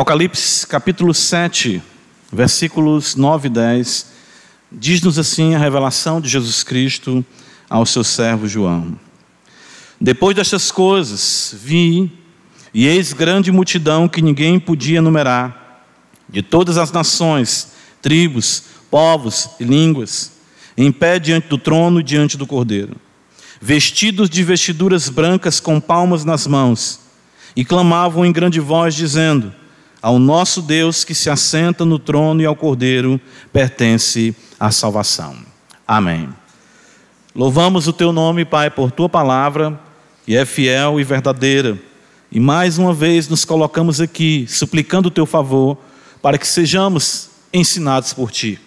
Apocalipse capítulo 7, versículos 9 e 10, diz-nos assim a revelação de Jesus Cristo ao seu servo João. Depois destas coisas, vi, e eis grande multidão que ninguém podia numerar, de todas as nações, tribos, povos e línguas, em pé diante do trono e diante do cordeiro, vestidos de vestiduras brancas com palmas nas mãos, e clamavam em grande voz, dizendo: Ao nosso Deus que se assenta no trono e ao cordeiro pertence a salvação. Amém. Louvamos o teu nome, Pai, por tua palavra e é fiel e verdadeira. E mais uma vez nos colocamos aqui, suplicando o teu favor, para que sejamos ensinados por ti.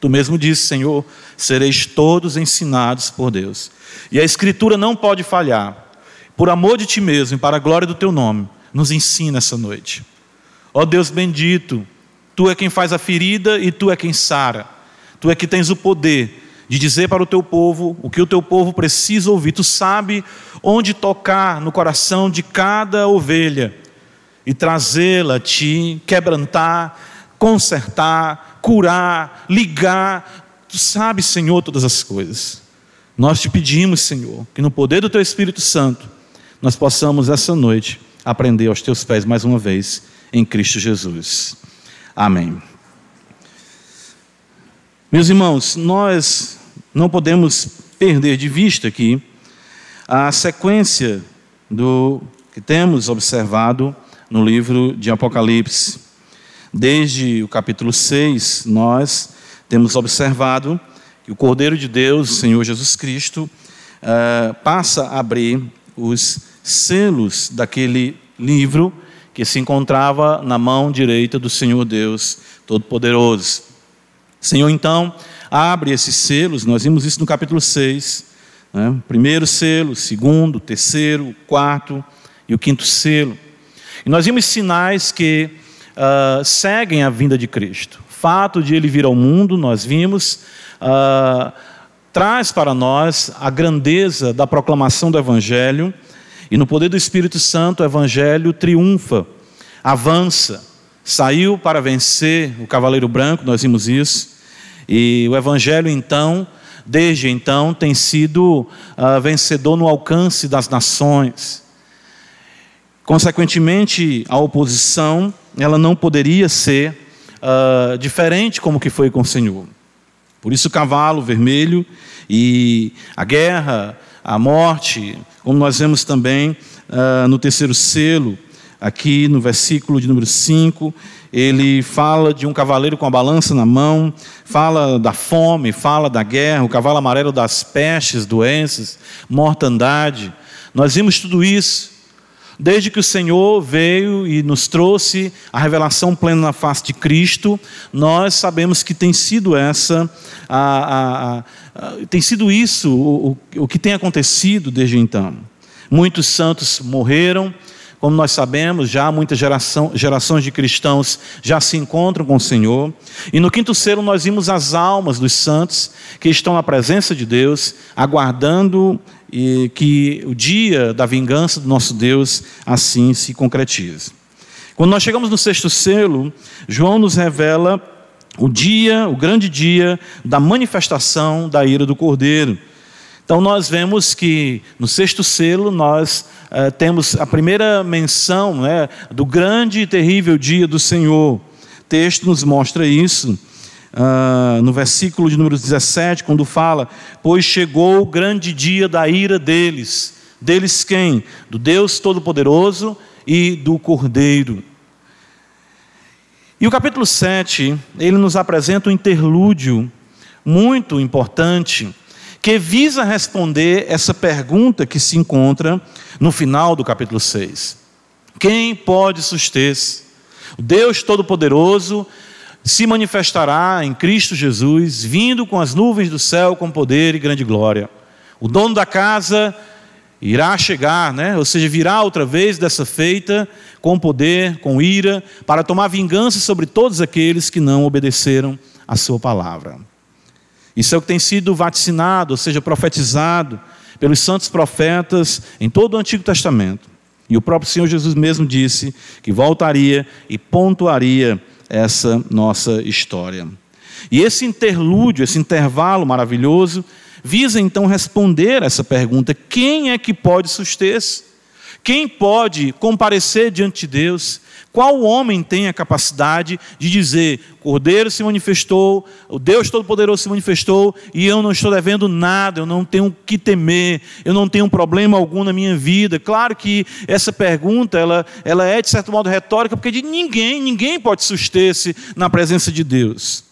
Tu mesmo disse, Senhor, sereis todos ensinados por Deus. E a Escritura não pode falhar. Por amor de ti mesmo e para a glória do teu nome, nos ensina essa noite. Ó Deus bendito, tu é quem faz a ferida e tu é quem sara. Tu é que tens o poder de dizer para o teu povo o que o teu povo precisa ouvir. Tu sabe onde tocar no coração de cada ovelha e trazê-la a ti, quebrantar, consertar, curar, ligar. Tu sabes, Senhor, todas as coisas. Nós te pedimos, Senhor, que no poder do teu Espírito Santo nós possamos essa noite aprender aos teus pés mais uma vez em Cristo Jesus. Amém. Meus irmãos, nós não podemos perder de vista aqui a sequência do que temos observado no livro de Apocalipse. Desde o capítulo 6, nós temos observado que o Cordeiro de Deus, o Senhor Jesus Cristo, uh, passa a abrir os selos daquele livro que se encontrava na mão direita do Senhor Deus Todo-Poderoso. Senhor, então, abre esses selos, nós vimos isso no capítulo 6. Né? Primeiro selo, segundo, terceiro, quarto e o quinto selo. E nós vimos sinais que uh, seguem a vinda de Cristo. O fato de ele vir ao mundo, nós vimos, uh, traz para nós a grandeza da proclamação do Evangelho, e no poder do Espírito Santo, o Evangelho triunfa, avança, saiu para vencer o cavaleiro branco, nós vimos isso, e o Evangelho, então, desde então, tem sido uh, vencedor no alcance das nações. Consequentemente, a oposição, ela não poderia ser uh, diferente como que foi com o Senhor. Por isso, o cavalo vermelho e a guerra, a morte, como nós vemos também uh, no terceiro selo, aqui no versículo de número 5, ele fala de um cavaleiro com a balança na mão, fala da fome, fala da guerra, o cavalo amarelo das pestes, doenças, mortandade. Nós vimos tudo isso desde que o Senhor veio e nos trouxe a revelação plena na face de Cristo, nós sabemos que tem sido essa, a, a, a, tem sido isso o, o, o que tem acontecido desde então. Muitos santos morreram, como nós sabemos, já muitas gerações de cristãos já se encontram com o Senhor. E no quinto selo nós vimos as almas dos santos que estão na presença de Deus, aguardando e que o dia da vingança do nosso Deus assim se concretize. Quando nós chegamos no sexto selo, João nos revela o dia, o grande dia da manifestação da ira do Cordeiro. Então nós vemos que no sexto selo nós uh, temos a primeira menção né, do grande e terrível dia do Senhor. O texto nos mostra isso. Uh, no versículo de número 17, quando fala: Pois chegou o grande dia da ira deles. Deles quem? Do Deus Todo-Poderoso e do Cordeiro. E o capítulo 7, ele nos apresenta um interlúdio muito importante que visa responder essa pergunta que se encontra no final do capítulo 6. Quem pode suster-se? O Deus Todo-Poderoso se manifestará em Cristo Jesus, vindo com as nuvens do céu com poder e grande glória. O dono da casa irá chegar, né? ou seja, virá outra vez dessa feita com poder, com ira, para tomar vingança sobre todos aqueles que não obedeceram a sua palavra. Isso é o que tem sido vaticinado, ou seja, profetizado pelos santos profetas em todo o Antigo Testamento. E o próprio Senhor Jesus mesmo disse que voltaria e pontuaria essa nossa história. E esse interlúdio, esse intervalo maravilhoso, visa então responder essa pergunta: quem é que pode suster-se? Quem pode comparecer diante de Deus? Qual homem tem a capacidade de dizer: Cordeiro se manifestou, o Deus Todo-Poderoso se manifestou e eu não estou devendo nada, eu não tenho que temer, eu não tenho problema algum na minha vida? Claro que essa pergunta ela, ela é de certo modo retórica, porque de ninguém, ninguém pode suster-se na presença de Deus.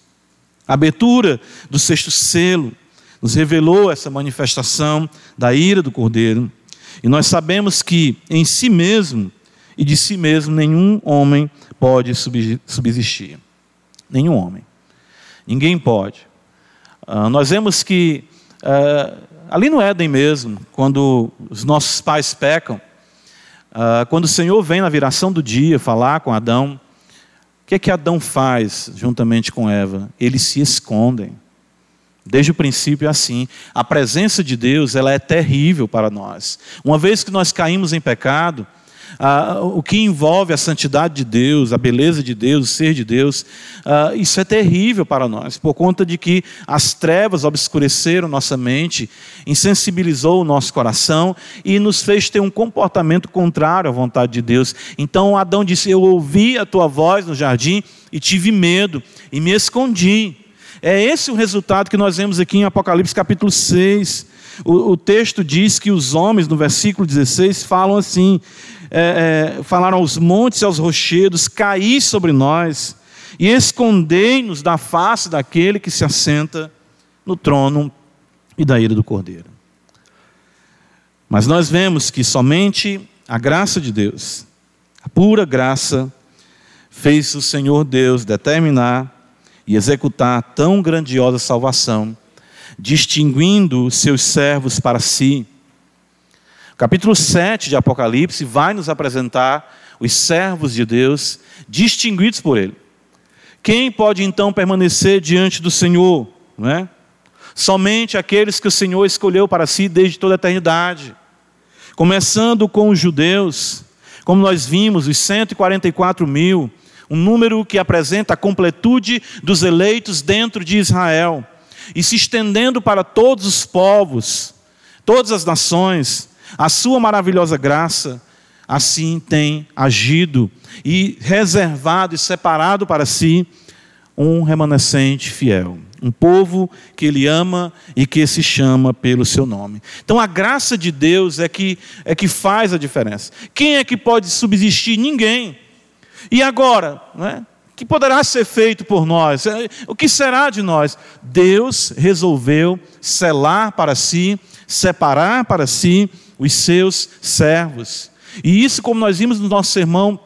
A abertura do sexto selo nos revelou essa manifestação da ira do Cordeiro. E nós sabemos que em si mesmo e de si mesmo nenhum homem pode subsistir. Nenhum homem. Ninguém pode. Uh, nós vemos que uh, ali no Éden mesmo, quando os nossos pais pecam, uh, quando o Senhor vem na viração do dia falar com Adão, o que é que Adão faz juntamente com Eva? Eles se escondem. Desde o princípio é assim. A presença de Deus ela é terrível para nós. Uma vez que nós caímos em pecado, ah, o que envolve a santidade de Deus, a beleza de Deus, o ser de Deus, ah, isso é terrível para nós, por conta de que as trevas obscureceram nossa mente, insensibilizou o nosso coração e nos fez ter um comportamento contrário à vontade de Deus. Então Adão disse: Eu ouvi a tua voz no jardim e tive medo e me escondi. É esse o resultado que nós vemos aqui em Apocalipse capítulo 6. O, o texto diz que os homens, no versículo 16, falam assim: é, é, falaram aos montes e aos rochedos: caí sobre nós e escondei-nos da face daquele que se assenta no trono e da ira do cordeiro. Mas nós vemos que somente a graça de Deus, a pura graça, fez o Senhor Deus determinar e executar tão grandiosa salvação, distinguindo seus servos para si. O capítulo 7 de Apocalipse vai nos apresentar os servos de Deus distinguidos por Ele. Quem pode então permanecer diante do Senhor? Não é? Somente aqueles que o Senhor escolheu para si desde toda a eternidade. Começando com os judeus, como nós vimos, os 144 mil um número que apresenta a completude dos eleitos dentro de Israel, e se estendendo para todos os povos, todas as nações, a sua maravilhosa graça, assim tem agido e reservado e separado para si um remanescente fiel, um povo que ele ama e que se chama pelo seu nome. Então a graça de Deus é que é que faz a diferença. Quem é que pode subsistir? Ninguém. E agora, né? o que poderá ser feito por nós? É, o que será de nós? Deus resolveu selar para si, separar para si os seus servos. E isso, como nós vimos no nosso sermão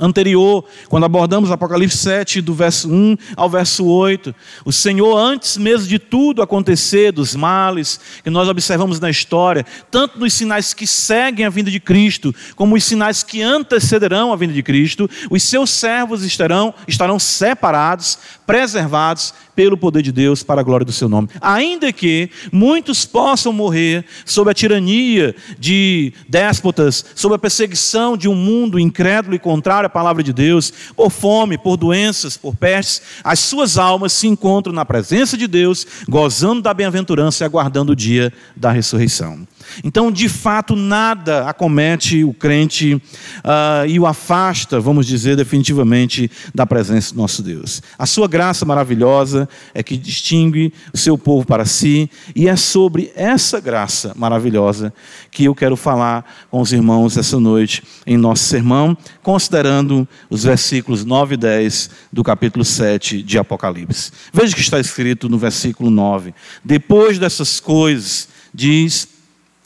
anterior, quando abordamos Apocalipse 7, do verso 1 ao verso 8. O Senhor, antes mesmo de tudo acontecer, dos males que nós observamos na história, tanto nos sinais que seguem a vinda de Cristo, como os sinais que antecederão a vinda de Cristo, os seus servos estarão, estarão separados, preservados pelo poder de Deus para a glória do seu nome. Ainda que muitos possam morrer sob a tirania de déspotas, sob a perseguição de um mundo incrédulo e contrário à palavra de Deus, por fome, por doenças, por pestes, as suas almas se encontram na presença de Deus, gozando da bem-aventurança e aguardando o dia da ressurreição. Então, de fato, nada acomete o crente uh, e o afasta, vamos dizer, definitivamente da presença do nosso Deus. A sua graça maravilhosa é que distingue o seu povo para si, e é sobre essa graça maravilhosa que eu quero falar com os irmãos essa noite em nosso sermão, considerando os versículos 9 e 10 do capítulo 7 de Apocalipse. Veja o que está escrito no versículo 9: Depois dessas coisas, diz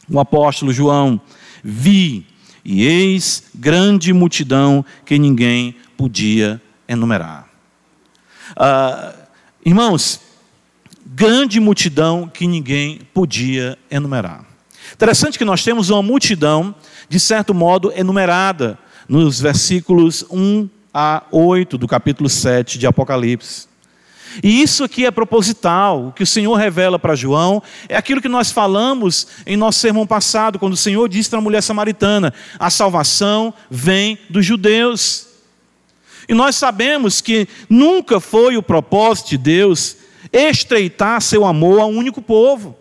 o apóstolo João: Vi, e eis grande multidão que ninguém podia enumerar. Ah, irmãos, grande multidão que ninguém podia enumerar. Interessante que nós temos uma multidão, de certo modo, enumerada nos versículos 1 a 8 do capítulo 7 de Apocalipse. E isso aqui é proposital. O que o Senhor revela para João é aquilo que nós falamos em nosso sermão passado, quando o Senhor disse para a mulher samaritana: a salvação vem dos judeus. E nós sabemos que nunca foi o propósito de Deus estreitar seu amor a um único povo.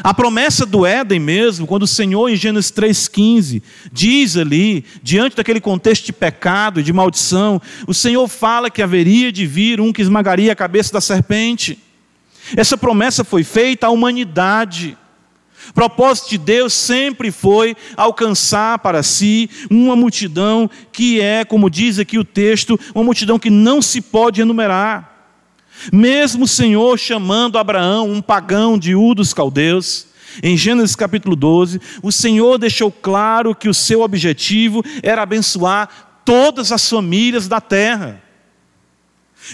A promessa do Éden mesmo, quando o Senhor em Gênesis 3,15 diz ali, diante daquele contexto de pecado e de maldição, o Senhor fala que haveria de vir um que esmagaria a cabeça da serpente. Essa promessa foi feita à humanidade. O propósito de Deus sempre foi alcançar para si uma multidão que é, como diz aqui o texto, uma multidão que não se pode enumerar. Mesmo o Senhor chamando Abraão, um pagão de U dos caldeus, em Gênesis capítulo 12, o Senhor deixou claro que o seu objetivo era abençoar todas as famílias da terra.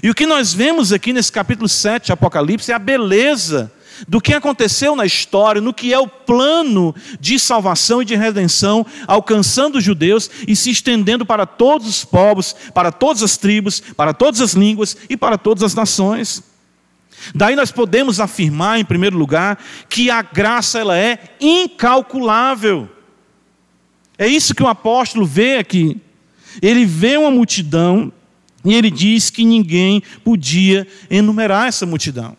E o que nós vemos aqui nesse capítulo 7 de Apocalipse é a beleza do que aconteceu na história, no que é o plano de salvação e de redenção, alcançando os judeus e se estendendo para todos os povos, para todas as tribos, para todas as línguas e para todas as nações. Daí nós podemos afirmar, em primeiro lugar, que a graça ela é incalculável. É isso que o apóstolo vê aqui. Ele vê uma multidão e ele diz que ninguém podia enumerar essa multidão.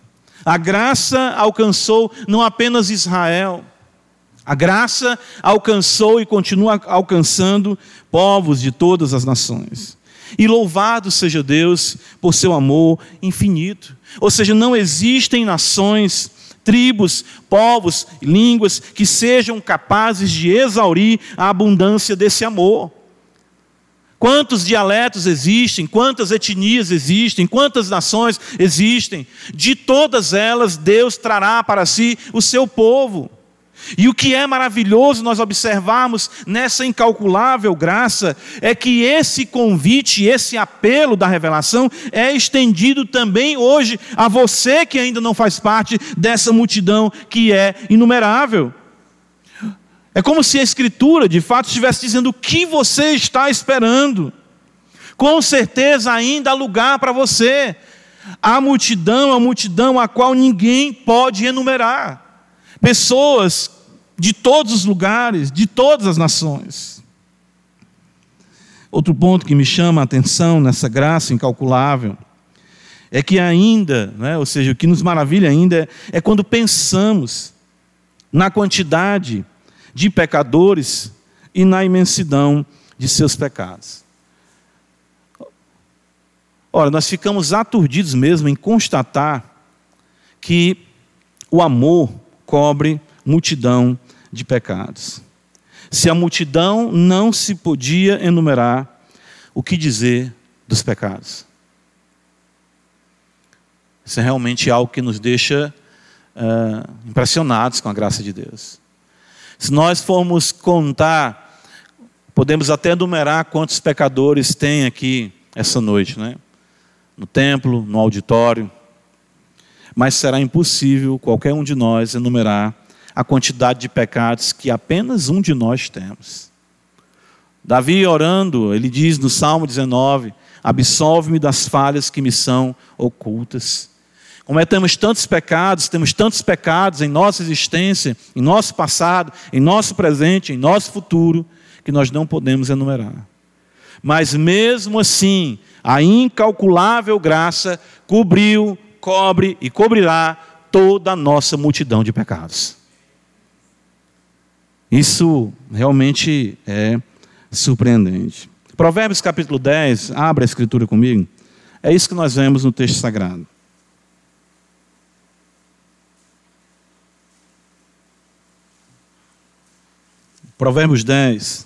A graça alcançou não apenas Israel, a graça alcançou e continua alcançando povos de todas as nações. E louvado seja Deus por seu amor infinito. Ou seja, não existem nações, tribos, povos, línguas que sejam capazes de exaurir a abundância desse amor. Quantos dialetos existem, quantas etnias existem, quantas nações existem, de todas elas Deus trará para si o seu povo. E o que é maravilhoso nós observarmos nessa incalculável graça é que esse convite, esse apelo da revelação é estendido também hoje a você que ainda não faz parte dessa multidão que é inumerável. É como se a Escritura, de fato, estivesse dizendo o que você está esperando. Com certeza ainda há lugar para você. A multidão, a multidão a qual ninguém pode enumerar. Pessoas de todos os lugares, de todas as nações. Outro ponto que me chama a atenção nessa graça incalculável é que ainda, né, ou seja, o que nos maravilha ainda é, é quando pensamos na quantidade de pecadores e na imensidão de seus pecados. Ora, nós ficamos aturdidos mesmo em constatar que o amor cobre multidão de pecados. Se a multidão não se podia enumerar, o que dizer dos pecados? Isso é realmente algo que nos deixa uh, impressionados com a graça de Deus. Se nós formos contar, podemos até numerar quantos pecadores tem aqui essa noite, né? No templo, no auditório. Mas será impossível qualquer um de nós enumerar a quantidade de pecados que apenas um de nós temos. Davi orando, ele diz no Salmo 19: Absolve-me das falhas que me são ocultas. Cometemos tantos pecados, temos tantos pecados em nossa existência, em nosso passado, em nosso presente, em nosso futuro, que nós não podemos enumerar. Mas mesmo assim, a incalculável graça cobriu, cobre e cobrirá toda a nossa multidão de pecados. Isso realmente é surpreendente. Provérbios capítulo 10, abra a escritura comigo. É isso que nós vemos no texto sagrado. Provérbios 10.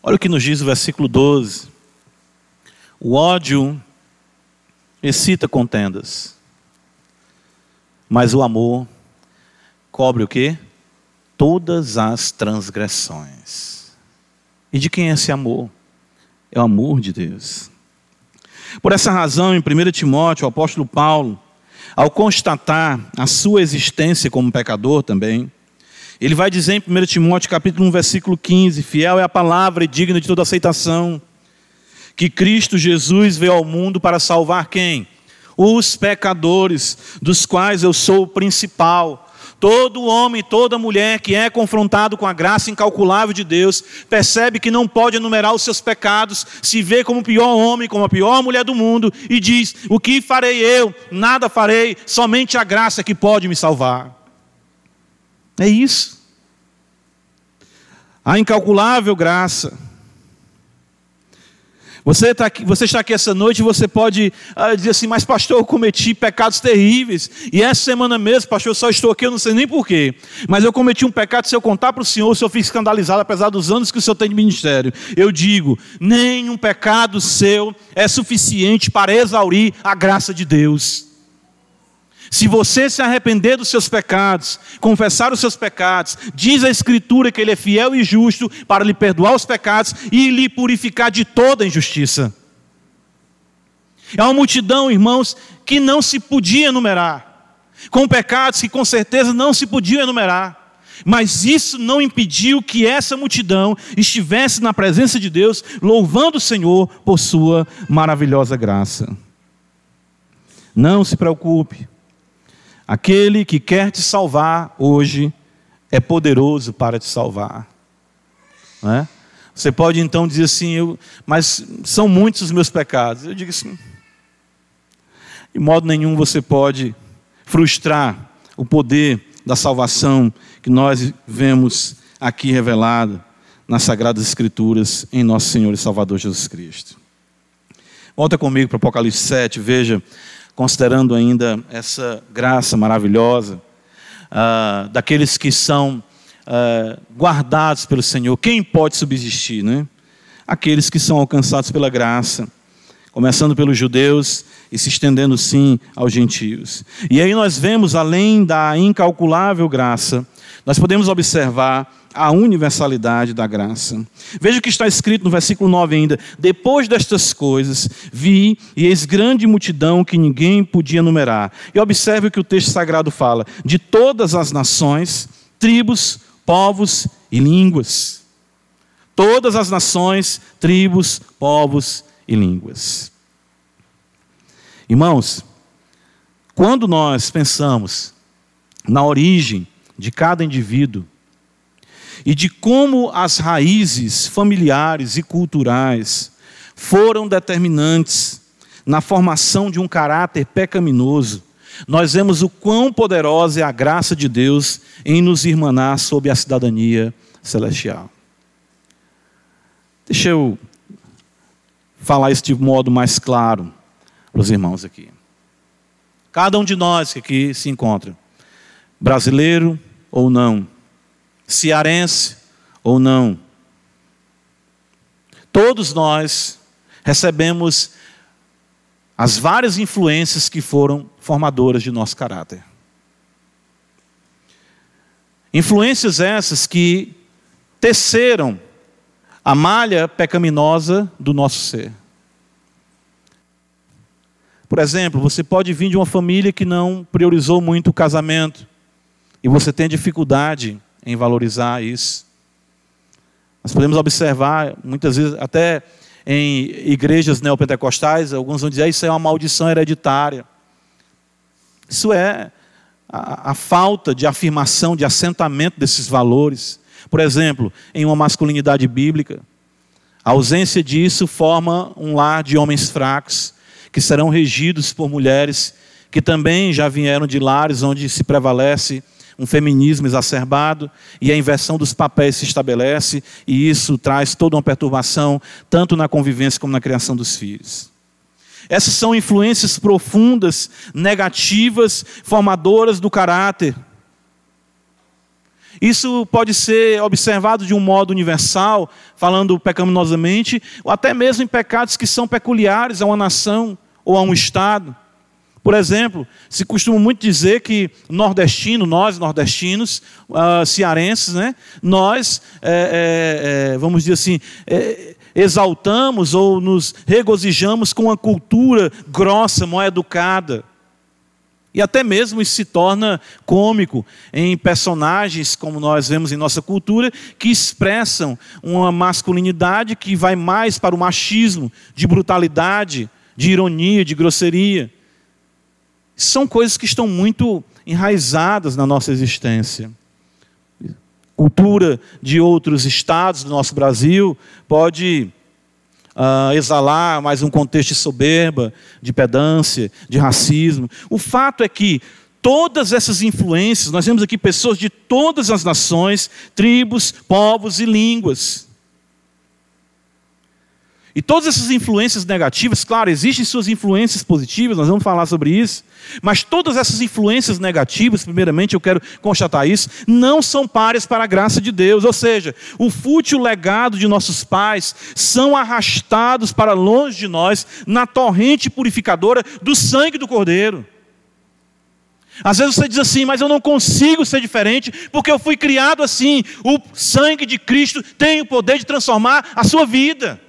Olha o que nos diz o versículo 12. O ódio excita contendas, mas o amor cobre o quê? Todas as transgressões. E de quem é esse amor? É o amor de Deus. Por essa razão, em 1 Timóteo, o apóstolo Paulo, ao constatar a sua existência como pecador também, Ele vai dizer em 1 Timóteo capítulo 1, versículo 15: Fiel é a palavra e digna de toda aceitação, que Cristo Jesus veio ao mundo para salvar quem? Os pecadores, dos quais eu sou o principal. Todo homem, toda mulher que é confrontado com a graça incalculável de Deus, percebe que não pode enumerar os seus pecados, se vê como o pior homem, como a pior mulher do mundo e diz: O que farei eu? Nada farei, somente a graça que pode me salvar. É isso. A incalculável graça você, tá aqui, você está aqui essa noite e você pode ah, dizer assim, mas pastor, eu cometi pecados terríveis. E essa semana mesmo, pastor, eu só estou aqui, eu não sei nem porquê. Mas eu cometi um pecado, se eu contar para o senhor, se eu fico escandalizado, apesar dos anos que o senhor tem de ministério. Eu digo, nenhum pecado seu é suficiente para exaurir a graça de Deus. Se você se arrepender dos seus pecados, confessar os seus pecados, diz a Escritura que Ele é fiel e justo para lhe perdoar os pecados e lhe purificar de toda injustiça. É uma multidão, irmãos, que não se podia enumerar, com pecados que com certeza não se podiam enumerar. Mas isso não impediu que essa multidão estivesse na presença de Deus, louvando o Senhor por sua maravilhosa graça. Não se preocupe. Aquele que quer te salvar hoje é poderoso para te salvar. É? Você pode então dizer assim, eu, mas são muitos os meus pecados. Eu digo assim, de modo nenhum você pode frustrar o poder da salvação que nós vemos aqui revelado nas Sagradas Escrituras em nosso Senhor e Salvador Jesus Cristo. Volta comigo para Apocalipse 7, veja considerando ainda essa graça maravilhosa, uh, daqueles que são uh, guardados pelo Senhor. Quem pode subsistir, né? Aqueles que são alcançados pela graça, começando pelos judeus e se estendendo sim aos gentios. E aí nós vemos, além da incalculável graça, nós podemos observar a universalidade da graça. Veja o que está escrito no versículo 9 ainda. Depois destas coisas, vi e eis grande multidão que ninguém podia numerar. E observe o que o texto sagrado fala: de todas as nações, tribos, povos e línguas. Todas as nações, tribos, povos e línguas. Irmãos, quando nós pensamos na origem de cada indivíduo, e de como as raízes familiares e culturais foram determinantes na formação de um caráter pecaminoso, nós vemos o quão poderosa é a graça de Deus em nos irmanar sob a cidadania celestial. Deixa eu falar isso de modo mais claro para os irmãos aqui. Cada um de nós que aqui se encontra, brasileiro ou não, cearense ou não. Todos nós recebemos as várias influências que foram formadoras de nosso caráter. Influências essas que teceram a malha pecaminosa do nosso ser. Por exemplo, você pode vir de uma família que não priorizou muito o casamento e você tem dificuldade em valorizar isso. Nós podemos observar, muitas vezes, até em igrejas neopentecostais, alguns vão dizer ah, isso é uma maldição hereditária. Isso é a, a falta de afirmação, de assentamento desses valores. Por exemplo, em uma masculinidade bíblica, a ausência disso forma um lar de homens fracos, que serão regidos por mulheres que também já vieram de lares onde se prevalece um feminismo exacerbado e a inversão dos papéis se estabelece, e isso traz toda uma perturbação, tanto na convivência como na criação dos filhos. Essas são influências profundas, negativas, formadoras do caráter. Isso pode ser observado de um modo universal, falando pecaminosamente, ou até mesmo em pecados que são peculiares a uma nação ou a um estado. Por exemplo, se costuma muito dizer que nordestino, nós nordestinos, uh, cearenses, né, nós, é, é, vamos dizer assim, é, exaltamos ou nos regozijamos com uma cultura grossa, mal educada. E até mesmo isso se torna cômico em personagens, como nós vemos em nossa cultura, que expressam uma masculinidade que vai mais para o machismo, de brutalidade, de ironia, de grosseria. São coisas que estão muito enraizadas na nossa existência. Cultura de outros estados do nosso Brasil pode uh, exalar mais um contexto de soberba, de pedância, de racismo. O fato é que todas essas influências, nós vemos aqui pessoas de todas as nações, tribos, povos e línguas. E todas essas influências negativas, claro, existem suas influências positivas, nós vamos falar sobre isso, mas todas essas influências negativas, primeiramente eu quero constatar isso, não são pares para a graça de Deus, ou seja, o fútil legado de nossos pais são arrastados para longe de nós na torrente purificadora do sangue do Cordeiro. Às vezes você diz assim, mas eu não consigo ser diferente, porque eu fui criado assim. O sangue de Cristo tem o poder de transformar a sua vida.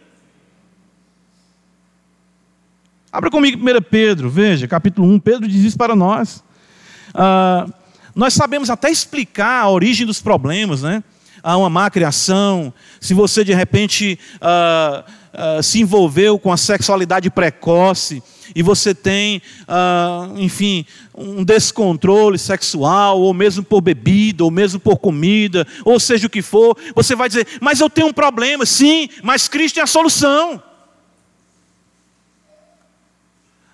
Abra comigo 1 Pedro, veja, capítulo 1, Pedro diz isso para nós. Ah, nós sabemos até explicar a origem dos problemas, né? Há uma má criação, se você de repente ah, ah, se envolveu com a sexualidade precoce e você tem, ah, enfim, um descontrole sexual, ou mesmo por bebida, ou mesmo por comida, ou seja o que for, você vai dizer, mas eu tenho um problema, sim, mas Cristo é a solução.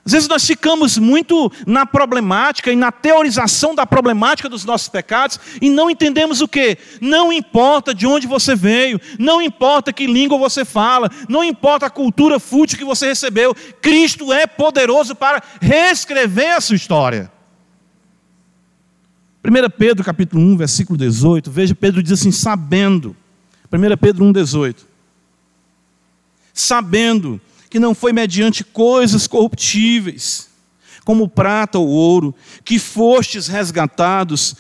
Às vezes nós ficamos muito na problemática e na teorização da problemática dos nossos pecados e não entendemos o que? Não importa de onde você veio, não importa que língua você fala, não importa a cultura fútil que você recebeu, Cristo é poderoso para reescrever a sua história. 1 Pedro capítulo 1, versículo 18, veja, Pedro diz assim, sabendo, 1 Pedro 1, 18, sabendo que não foi mediante coisas corruptíveis, como prata ou ouro, que fostes resgatados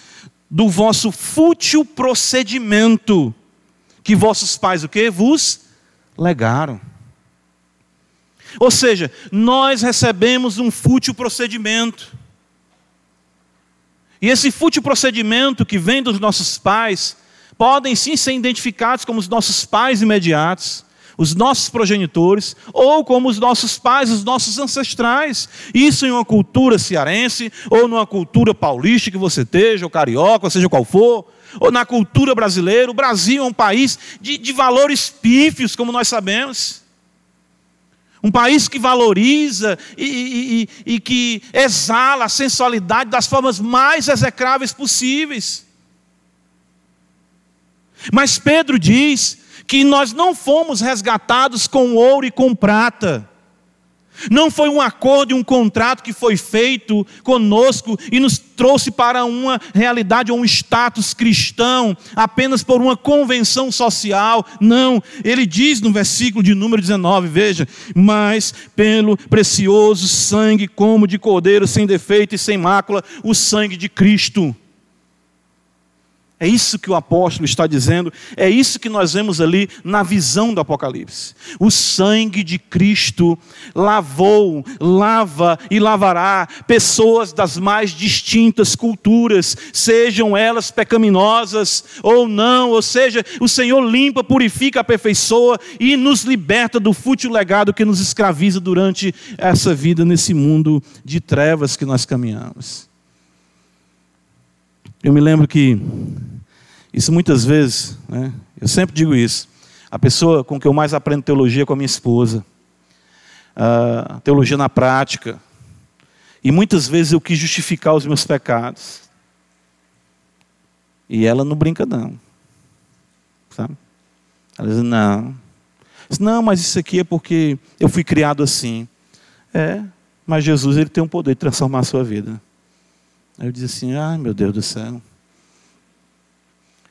do vosso fútil procedimento, que vossos pais o que? Vos legaram. Ou seja, nós recebemos um fútil procedimento. E esse fútil procedimento que vem dos nossos pais, podem sim ser identificados como os nossos pais imediatos, os nossos progenitores, ou como os nossos pais, os nossos ancestrais. Isso em uma cultura cearense, ou numa cultura paulista que você esteja, ou carioca, seja qual for, ou na cultura brasileira. O Brasil é um país de, de valores pífios, como nós sabemos. Um país que valoriza e, e, e, e que exala a sensualidade das formas mais execráveis possíveis. Mas Pedro diz que nós não fomos resgatados com ouro e com prata. Não foi um acordo e um contrato que foi feito conosco e nos trouxe para uma realidade ou um status cristão apenas por uma convenção social. Não, ele diz no versículo de número 19, veja, mas pelo precioso sangue como de cordeiro sem defeito e sem mácula, o sangue de Cristo é isso que o apóstolo está dizendo, é isso que nós vemos ali na visão do Apocalipse. O sangue de Cristo lavou, lava e lavará pessoas das mais distintas culturas, sejam elas pecaminosas ou não, ou seja, o Senhor limpa, purifica, aperfeiçoa e nos liberta do fútil legado que nos escraviza durante essa vida nesse mundo de trevas que nós caminhamos. Eu me lembro que isso muitas vezes, né, eu sempre digo isso, a pessoa com que eu mais aprendo teologia é com a minha esposa. Uh, teologia na prática. E muitas vezes eu quis justificar os meus pecados. E ela não brinca, não. Sabe? Ela diz, não. Diz, não, mas isso aqui é porque eu fui criado assim. É, mas Jesus ele tem o poder de transformar a sua vida. Aí eu disse assim: ai meu Deus do céu.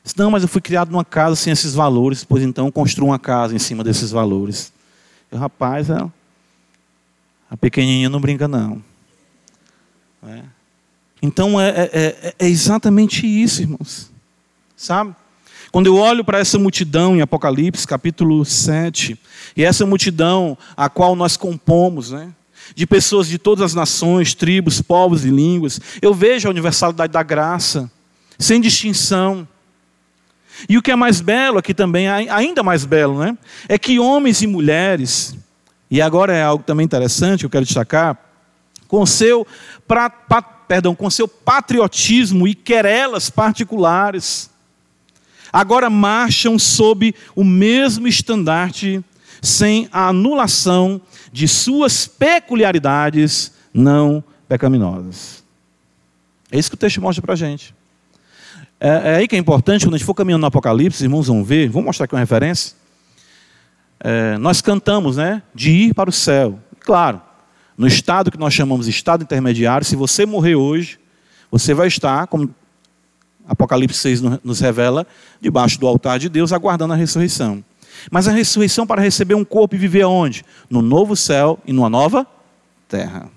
Disse, não, mas eu fui criado numa casa sem esses valores, pois então construa uma casa em cima desses valores. Eu, rapaz, a, a pequenininha não brinca, não. É. Então é, é, é, é exatamente isso, irmãos. Sabe? Quando eu olho para essa multidão em Apocalipse, capítulo 7, e essa multidão a qual nós compomos, né? De pessoas de todas as nações, tribos, povos e línguas. Eu vejo a universalidade da graça, sem distinção. E o que é mais belo aqui também, ainda mais belo, né? É que homens e mulheres, e agora é algo também interessante que eu quero destacar, com seu, pra, perdão, com seu patriotismo e querelas particulares, agora marcham sob o mesmo estandarte, sem a anulação de suas peculiaridades não pecaminosas. É isso que o texto mostra para a gente. É, é, aí que é importante, quando a gente for caminhando no Apocalipse, irmãos vão ver, vou mostrar aqui uma referência. É, nós cantamos, né? De ir para o céu. Claro, no estado que nós chamamos de estado intermediário, se você morrer hoje, você vai estar, como Apocalipse 6 nos revela, debaixo do altar de Deus, aguardando a ressurreição. Mas a ressurreição para receber um corpo e viver aonde? No novo céu e numa nova terra.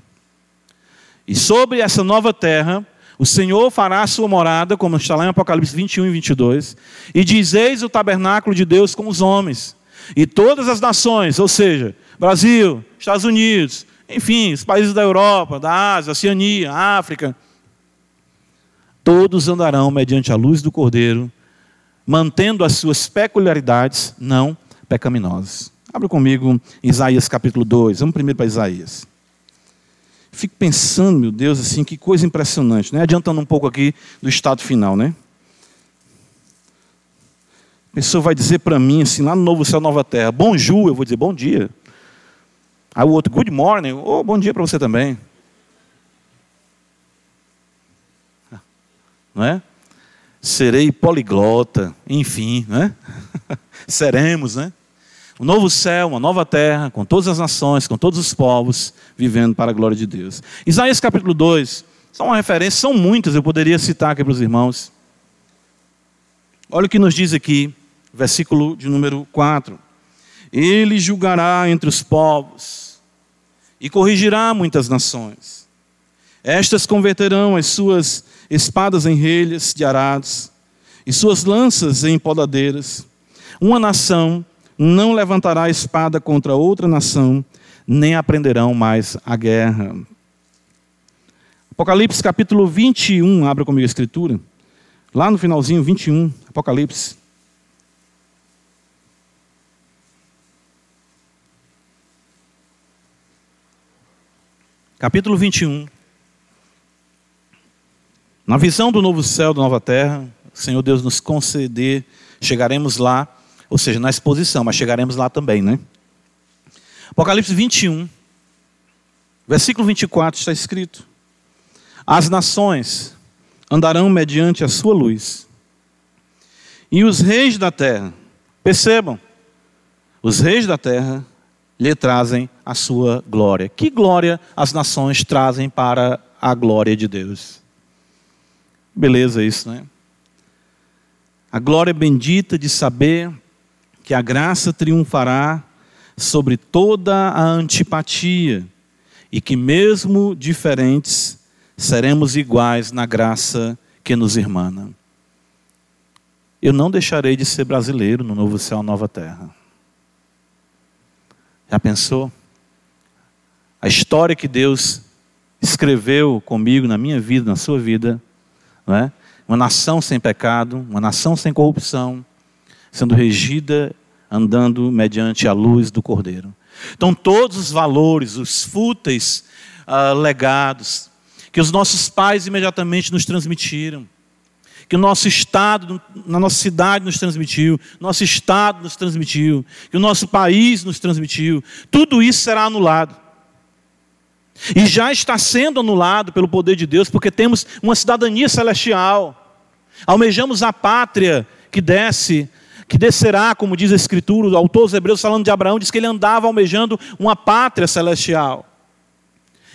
E sobre essa nova terra, o Senhor fará a sua morada, como está lá em Apocalipse 21 e 22, e dizeis o tabernáculo de Deus com os homens. E todas as nações, ou seja, Brasil, Estados Unidos, enfim, os países da Europa, da Ásia, Oceania, África, todos andarão mediante a luz do Cordeiro, mantendo as suas peculiaridades não pecaminosas. Abra comigo Isaías capítulo 2. Vamos primeiro para Isaías. Fico pensando, meu Deus, assim, que coisa impressionante, né? Adiantando um pouco aqui do estado final, né? A pessoa vai dizer para mim, assim, lá no Novo Céu, Nova Terra, bonjour, eu vou dizer bom dia. Aí o outro, good morning, oh, bom dia para você também. Não é? Serei poliglota, enfim, né? Seremos, né? Um novo céu, uma nova terra, com todas as nações, com todos os povos, vivendo para a glória de Deus. Isaías capítulo 2, são uma referência, são muitas, eu poderia citar aqui para os irmãos. Olha o que nos diz aqui, versículo de número 4. Ele julgará entre os povos e corrigirá muitas nações. Estas converterão as suas espadas em relhas de arados e suas lanças em podadeiras. Uma nação não levantará espada contra outra nação, nem aprenderão mais a guerra. Apocalipse capítulo 21, abra comigo a escritura. Lá no finalzinho, 21, Apocalipse. Capítulo 21. Na visão do novo céu, da nova terra, Senhor Deus nos conceder, chegaremos lá ou seja, na exposição, mas chegaremos lá também, né? Apocalipse 21, versículo 24 está escrito: As nações andarão mediante a sua luz, e os reis da terra, percebam, os reis da terra lhe trazem a sua glória. Que glória as nações trazem para a glória de Deus? Beleza isso, né? A glória bendita de saber que a graça triunfará sobre toda a antipatia e que, mesmo diferentes, seremos iguais na graça que nos irmana. Eu não deixarei de ser brasileiro no novo céu, nova terra. Já pensou? A história que Deus escreveu comigo, na minha vida, na sua vida, não é? uma nação sem pecado, uma nação sem corrupção, sendo regida, andando mediante a luz do Cordeiro. Então, todos os valores, os fúteis uh, legados, que os nossos pais imediatamente nos transmitiram, que o nosso Estado, na nossa cidade nos transmitiu, nosso Estado nos transmitiu, que o nosso país nos transmitiu, tudo isso será anulado. E já está sendo anulado pelo poder de Deus, porque temos uma cidadania celestial. Almejamos a pátria que desce, que descerá, como diz a Escritura, o autor dos Hebreus falando de Abraão, diz que ele andava almejando uma pátria celestial.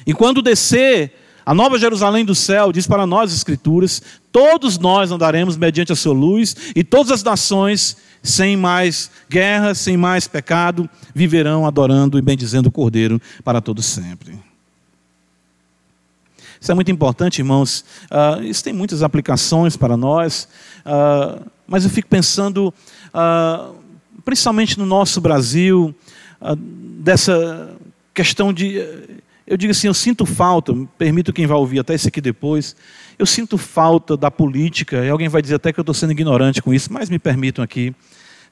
E quando descer, a nova Jerusalém do céu, diz para nós as Escrituras, todos nós andaremos mediante a sua luz, e todas as nações, sem mais guerra, sem mais pecado, viverão adorando e bendizendo o Cordeiro para todos sempre. Isso é muito importante, irmãos. Uh, isso tem muitas aplicações para nós, uh, mas eu fico pensando, uh, principalmente no nosso Brasil, dessa questão de, Eu digo assim, eu sinto falta, permito quem vai ouvir até esse aqui depois, eu sinto falta da política, e alguém vai dizer até que eu estou sendo ignorante com isso, mas me permitam aqui,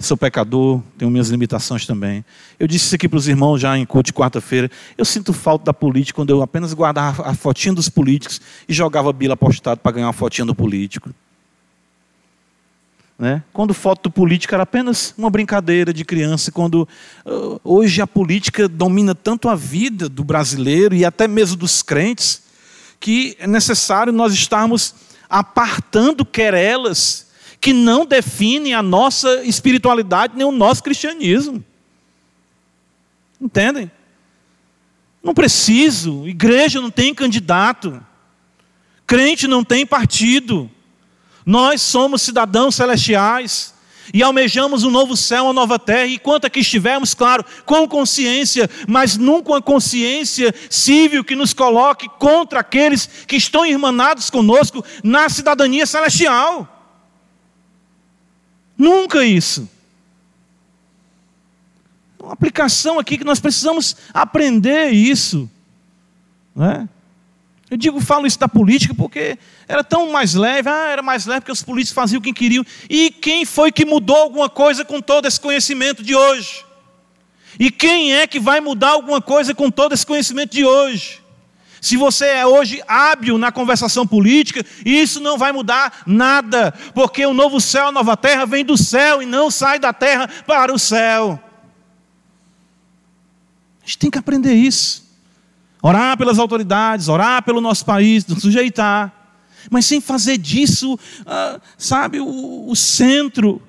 sou pecador, tenho minhas limitações também. Eu disse isso aqui para os irmãos já em culto de quarta-feira, eu sinto falta da política quando eu apenas guardava a fotinha dos políticos e jogava bila postado para ganhar uma fotinha do político. Né? Quando foto política era apenas uma brincadeira de criança, quando uh, hoje a política domina tanto a vida do brasileiro e até mesmo dos crentes, que é necessário nós estarmos apartando querelas que não definem a nossa espiritualidade nem o nosso cristianismo. Entendem? Não preciso, igreja não tem candidato, crente não tem partido. Nós somos cidadãos celestiais e almejamos um novo céu, uma nova terra, e quanto aqui estivermos, claro, com consciência, mas nunca uma consciência civil que nos coloque contra aqueles que estão irmanados conosco na cidadania celestial. Nunca isso. Uma aplicação aqui que nós precisamos aprender isso. Não é? Eu digo, falo isso da política porque era tão mais leve, ah, era mais leve porque os políticos faziam o que queriam. E quem foi que mudou alguma coisa com todo esse conhecimento de hoje? E quem é que vai mudar alguma coisa com todo esse conhecimento de hoje? Se você é hoje hábil na conversação política, isso não vai mudar nada, porque o novo céu, a nova terra vem do céu e não sai da terra para o céu. A gente tem que aprender isso orar pelas autoridades, orar pelo nosso país, nos sujeitar, mas sem fazer disso, ah, sabe, o, centro,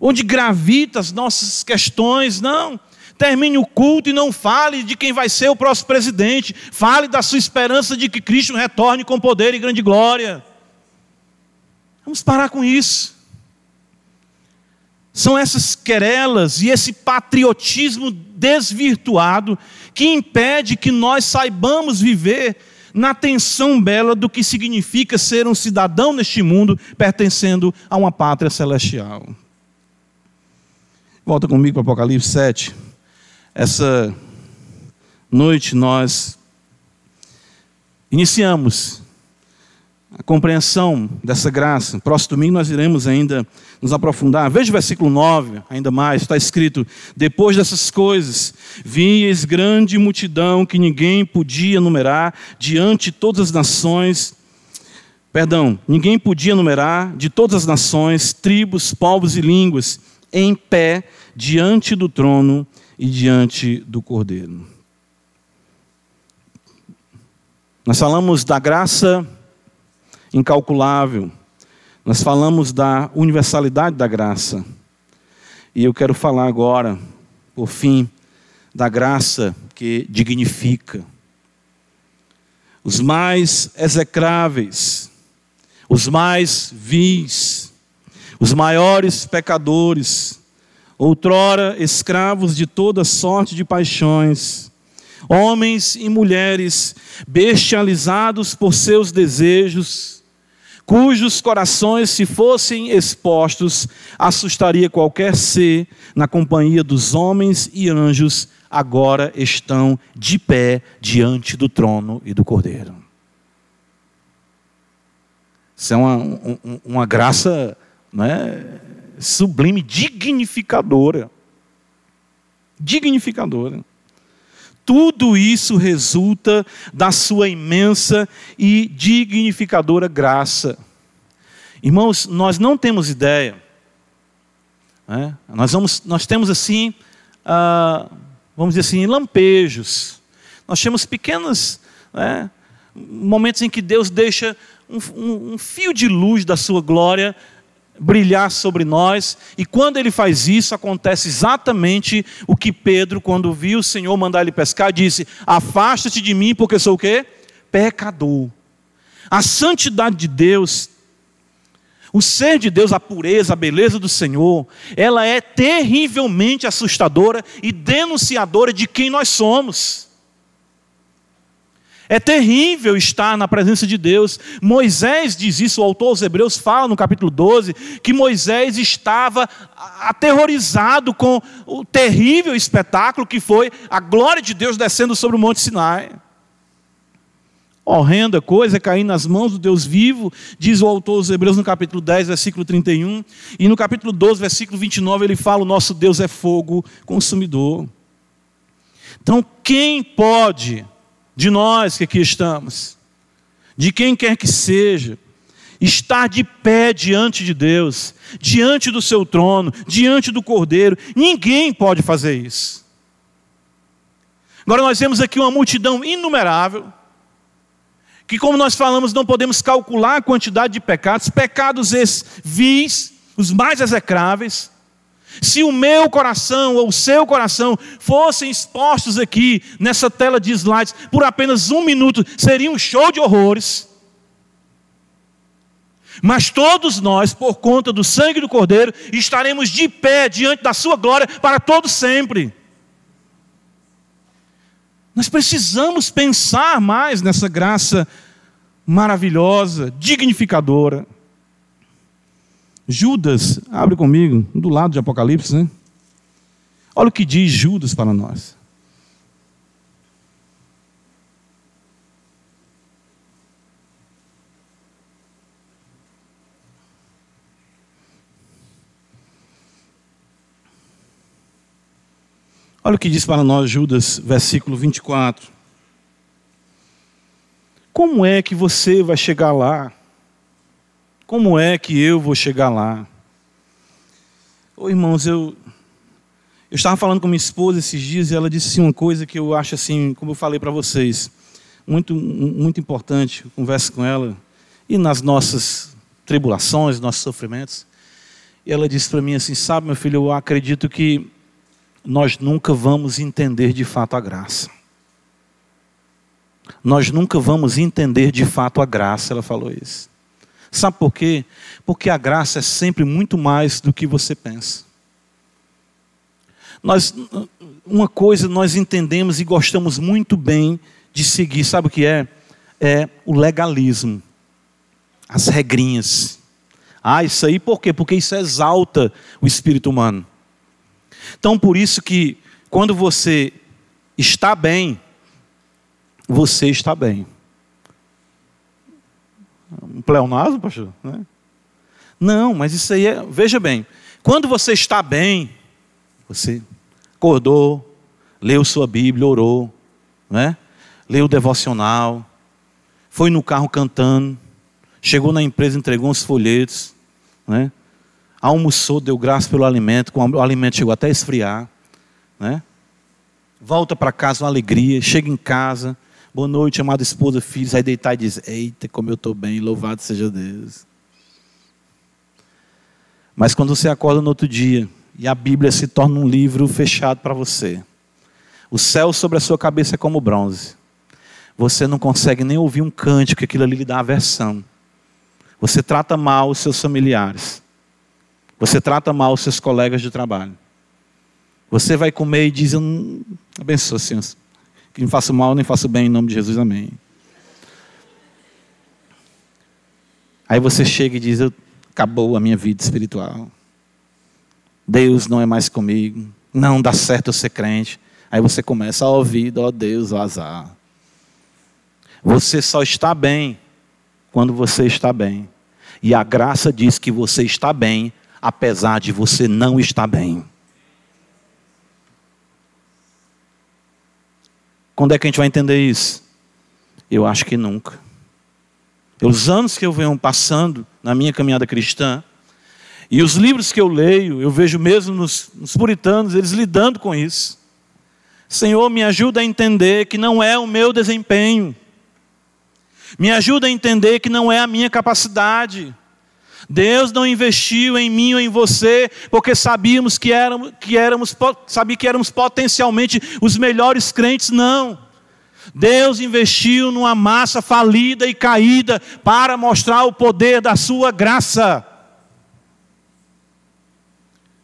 onde gravita as nossas questões, não. Termine o culto e não fale de quem vai ser o próximo presidente, fale da sua esperança de que Cristo retorne com poder e grande glória. Vamos parar com isso. São essas querelas e esse patriotismo desvirtuado que impede que nós saibamos viver na tensão bela do que significa ser um cidadão neste mundo pertencendo a uma pátria celestial. Volta comigo para Apocalipse 7. Essa noite nós iniciamos a compreensão dessa graça. Próximo domingo nós iremos ainda nos aprofundar. Veja o versículo 9, ainda mais, está escrito: Depois dessas coisas, vinhas grande multidão que ninguém podia numerar diante de todas as nações. Perdão, ninguém podia numerar de todas as nações, tribos, povos e línguas, em pé diante do trono e diante do Cordeiro. Nós falamos da graça incalculável. Nós falamos da universalidade da graça. E eu quero falar agora, por fim, da graça que dignifica. Os mais execráveis, os mais vis, os maiores pecadores, outrora escravos de toda sorte de paixões, homens e mulheres bestializados por seus desejos, cujos corações, se fossem expostos, assustaria qualquer ser, na companhia dos homens e anjos, agora estão de pé diante do trono e do Cordeiro. Isso é uma, uma graça né, sublime, dignificadora. Dignificadora. Tudo isso resulta da sua imensa e dignificadora graça. Irmãos, nós não temos ideia. Né? Nós, vamos, nós temos assim, ah, vamos dizer assim, lampejos. Nós temos pequenos né, momentos em que Deus deixa um, um, um fio de luz da sua glória brilhar sobre nós, e quando ele faz isso, acontece exatamente o que Pedro, quando viu o Senhor mandar ele pescar, disse: Afasta-te de mim, porque sou o quê? Pecador. A santidade de Deus, o ser de Deus, a pureza, a beleza do Senhor, ela é terrivelmente assustadora e denunciadora de quem nós somos. É terrível estar na presença de Deus. Moisés diz isso, o autor aos Hebreus fala no capítulo 12, que Moisés estava aterrorizado com o terrível espetáculo que foi a glória de Deus descendo sobre o Monte Sinai. horrenda coisa cair nas mãos do Deus vivo, diz o autor dos Hebreus no capítulo 10, versículo 31, e no capítulo 12, versículo 29, ele fala: o nosso Deus é fogo consumidor. Então, quem pode, de nós que aqui estamos, de quem quer que seja, estar de pé diante de Deus, diante do seu trono, diante do Cordeiro, ninguém pode fazer isso. Agora, nós temos aqui uma multidão inumerável, que, como nós falamos, não podemos calcular a quantidade de pecados, pecados esses vis, os mais execráveis. Se o meu coração ou o seu coração fossem expostos aqui nessa tela de slides por apenas um minuto, seria um show de horrores. Mas todos nós, por conta do sangue do Cordeiro, estaremos de pé diante da Sua glória para todo sempre. Nós precisamos pensar mais nessa graça maravilhosa, dignificadora. Judas, abre comigo, do lado de Apocalipse, né? Olha o que diz Judas para nós. Olha o que diz para nós Judas, versículo 24. Como é que você vai chegar lá? Como é que eu vou chegar lá? Ô irmãos, eu, eu estava falando com minha esposa esses dias e ela disse uma coisa que eu acho assim, como eu falei para vocês, muito, muito importante. Eu converso com ela e nas nossas tribulações, nossos sofrimentos. E ela disse para mim assim: Sabe, meu filho, eu acredito que nós nunca vamos entender de fato a graça. Nós nunca vamos entender de fato a graça, ela falou isso. Sabe por quê? Porque a graça é sempre muito mais do que você pensa. Nós, uma coisa nós entendemos e gostamos muito bem de seguir, sabe o que é? É o legalismo, as regrinhas. Ah, isso aí por quê? Porque isso exalta o espírito humano. Então, por isso que quando você está bem, você está bem. Um pleonasmo, pastor? Né? Não, mas isso aí é. Veja bem, quando você está bem, você acordou, leu sua Bíblia, orou, né? leu o devocional, foi no carro cantando, chegou na empresa, entregou uns folhetos, né? almoçou, deu graça pelo alimento, o alimento chegou até a esfriar, né? volta para casa uma alegria, chega em casa, boa noite, amada esposa, filhos, vai deitar e diz, eita, como eu estou bem, louvado seja Deus. Mas quando você acorda no outro dia, e a Bíblia se torna um livro fechado para você, o céu sobre a sua cabeça é como bronze, você não consegue nem ouvir um cântico, aquilo ali lhe dá aversão. Você trata mal os seus familiares. Você trata mal os seus colegas de trabalho. Você vai comer e diz: Abençoa, Senhor. Que não faço mal nem faço bem em nome de Jesus, amém. Aí você chega e diz: Acabou a minha vida espiritual. Deus não é mais comigo. Não dá certo eu ser crente. Aí você começa a ouvir: Ó oh, Deus, o azar. Você só está bem quando você está bem. E a graça diz que você está bem apesar de você não estar bem. Quando é que a gente vai entender isso? Eu acho que nunca. Os anos que eu venho passando na minha caminhada cristã, e os livros que eu leio, eu vejo mesmo nos, nos puritanos, eles lidando com isso. Senhor, me ajuda a entender que não é o meu desempenho, me ajuda a entender que não é a minha capacidade, Deus não investiu em mim ou em você porque sabíamos que éramos, que éramos, sabia que éramos potencialmente os melhores crentes, não. Deus investiu numa massa falida e caída para mostrar o poder da sua graça.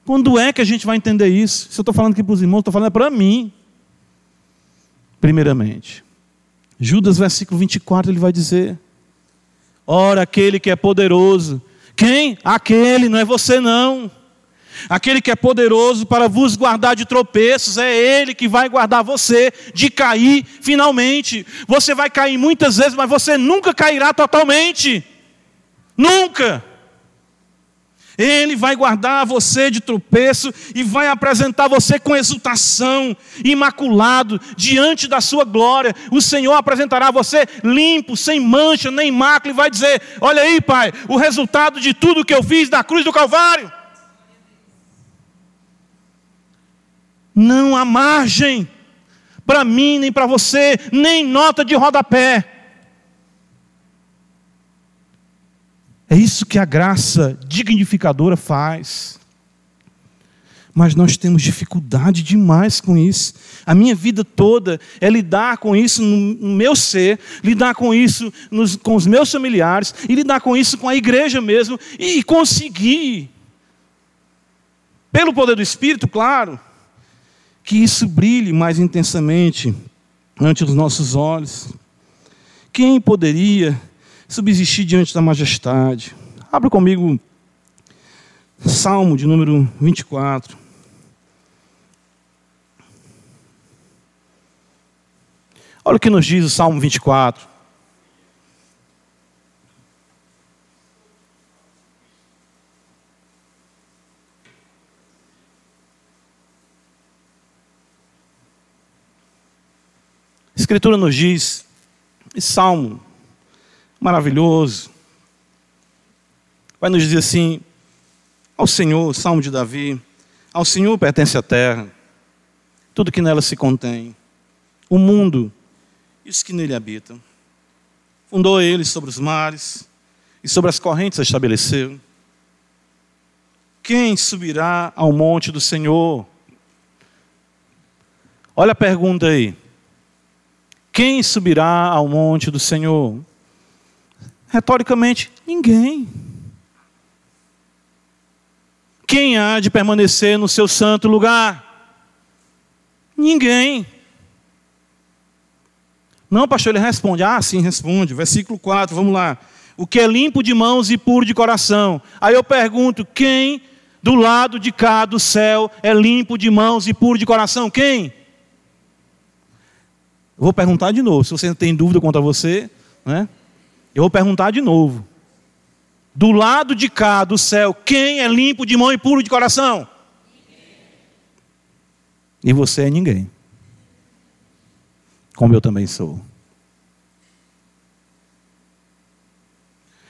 Quando é que a gente vai entender isso? Se eu estou falando aqui para os irmãos, estou falando para mim. Primeiramente, Judas, versículo 24, ele vai dizer: Ora, aquele que é poderoso quem? Aquele, não é você não. Aquele que é poderoso para vos guardar de tropeços, é Ele que vai guardar você de cair finalmente. Você vai cair muitas vezes, mas você nunca cairá totalmente. Nunca. Ele vai guardar você de tropeço e vai apresentar você com exultação, imaculado, diante da sua glória. O Senhor apresentará você limpo, sem mancha, nem mácula, e vai dizer: Olha aí, Pai, o resultado de tudo que eu fiz na cruz do Calvário. Não há margem para mim, nem para você, nem nota de rodapé. É isso que a graça dignificadora faz. Mas nós temos dificuldade demais com isso. A minha vida toda é lidar com isso no meu ser, lidar com isso nos, com os meus familiares, e lidar com isso com a igreja mesmo, e conseguir, pelo poder do Espírito, claro, que isso brilhe mais intensamente ante os nossos olhos. Quem poderia subsistir diante da majestade. Abra comigo Salmo de número 24. Olha o que nos diz o Salmo 24. A Escritura nos diz, esse salmo maravilhoso. Vai nos dizer assim: ao Senhor, Salmo de Davi, ao Senhor pertence a terra, tudo que nela se contém, o mundo e os que nele habitam. Fundou ele sobre os mares e sobre as correntes estabeleceu. Quem subirá ao monte do Senhor? Olha a pergunta aí. Quem subirá ao monte do Senhor? Retoricamente, ninguém. Quem há de permanecer no seu santo lugar? Ninguém. Não, pastor, ele responde. Ah, sim, responde. Versículo 4, vamos lá. O que é limpo de mãos e puro de coração. Aí eu pergunto: quem do lado de cá do céu é limpo de mãos e puro de coração? Quem? Vou perguntar de novo. Se você tem dúvida contra você, né? Eu vou perguntar de novo. Do lado de cá do céu, quem é limpo de mão e puro de coração? Ninguém. E você é ninguém. Como eu também sou.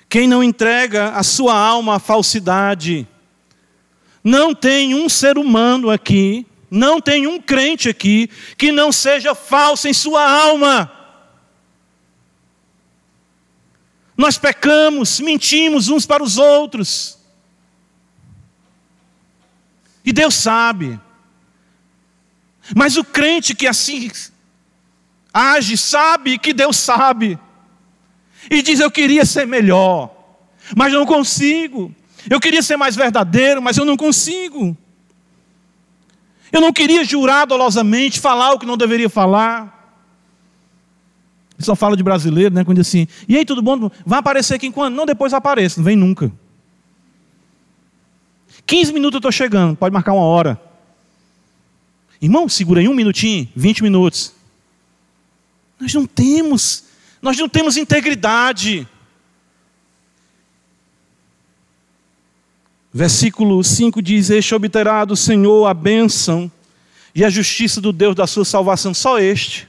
Quem não entrega a sua alma à falsidade, não tem um ser humano aqui, não tem um crente aqui que não seja falso em sua alma. Nós pecamos, mentimos uns para os outros. E Deus sabe. Mas o crente que assim age, sabe que Deus sabe. E diz: Eu queria ser melhor, mas não consigo. Eu queria ser mais verdadeiro, mas eu não consigo. Eu não queria jurar dolosamente, falar o que não deveria falar só fala de brasileiro, né? Quando diz assim, e aí, tudo bom? Vai aparecer aqui quando? Não, depois aparece, não vem nunca. 15 minutos eu estou chegando, pode marcar uma hora. Irmão, segura aí um minutinho, 20 minutos. Nós não temos, nós não temos integridade. Versículo 5 diz: Este obterá do Senhor a bênção e a justiça do Deus da sua salvação, só este.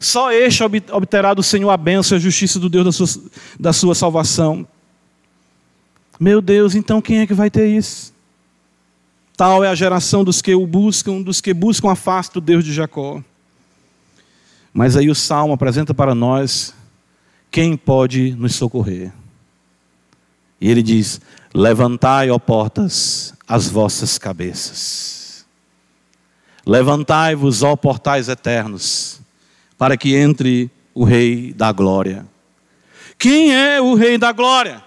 Só este obterá do Senhor a bênção e a justiça do Deus da sua, da sua salvação. Meu Deus, então quem é que vai ter isso? Tal é a geração dos que o buscam, dos que buscam a face do Deus de Jacó. Mas aí o salmo apresenta para nós quem pode nos socorrer. E ele diz: Levantai, ó portas, as vossas cabeças. Levantai-vos, ó portais eternos, para que entre o Rei da Glória. Quem é o Rei da Glória?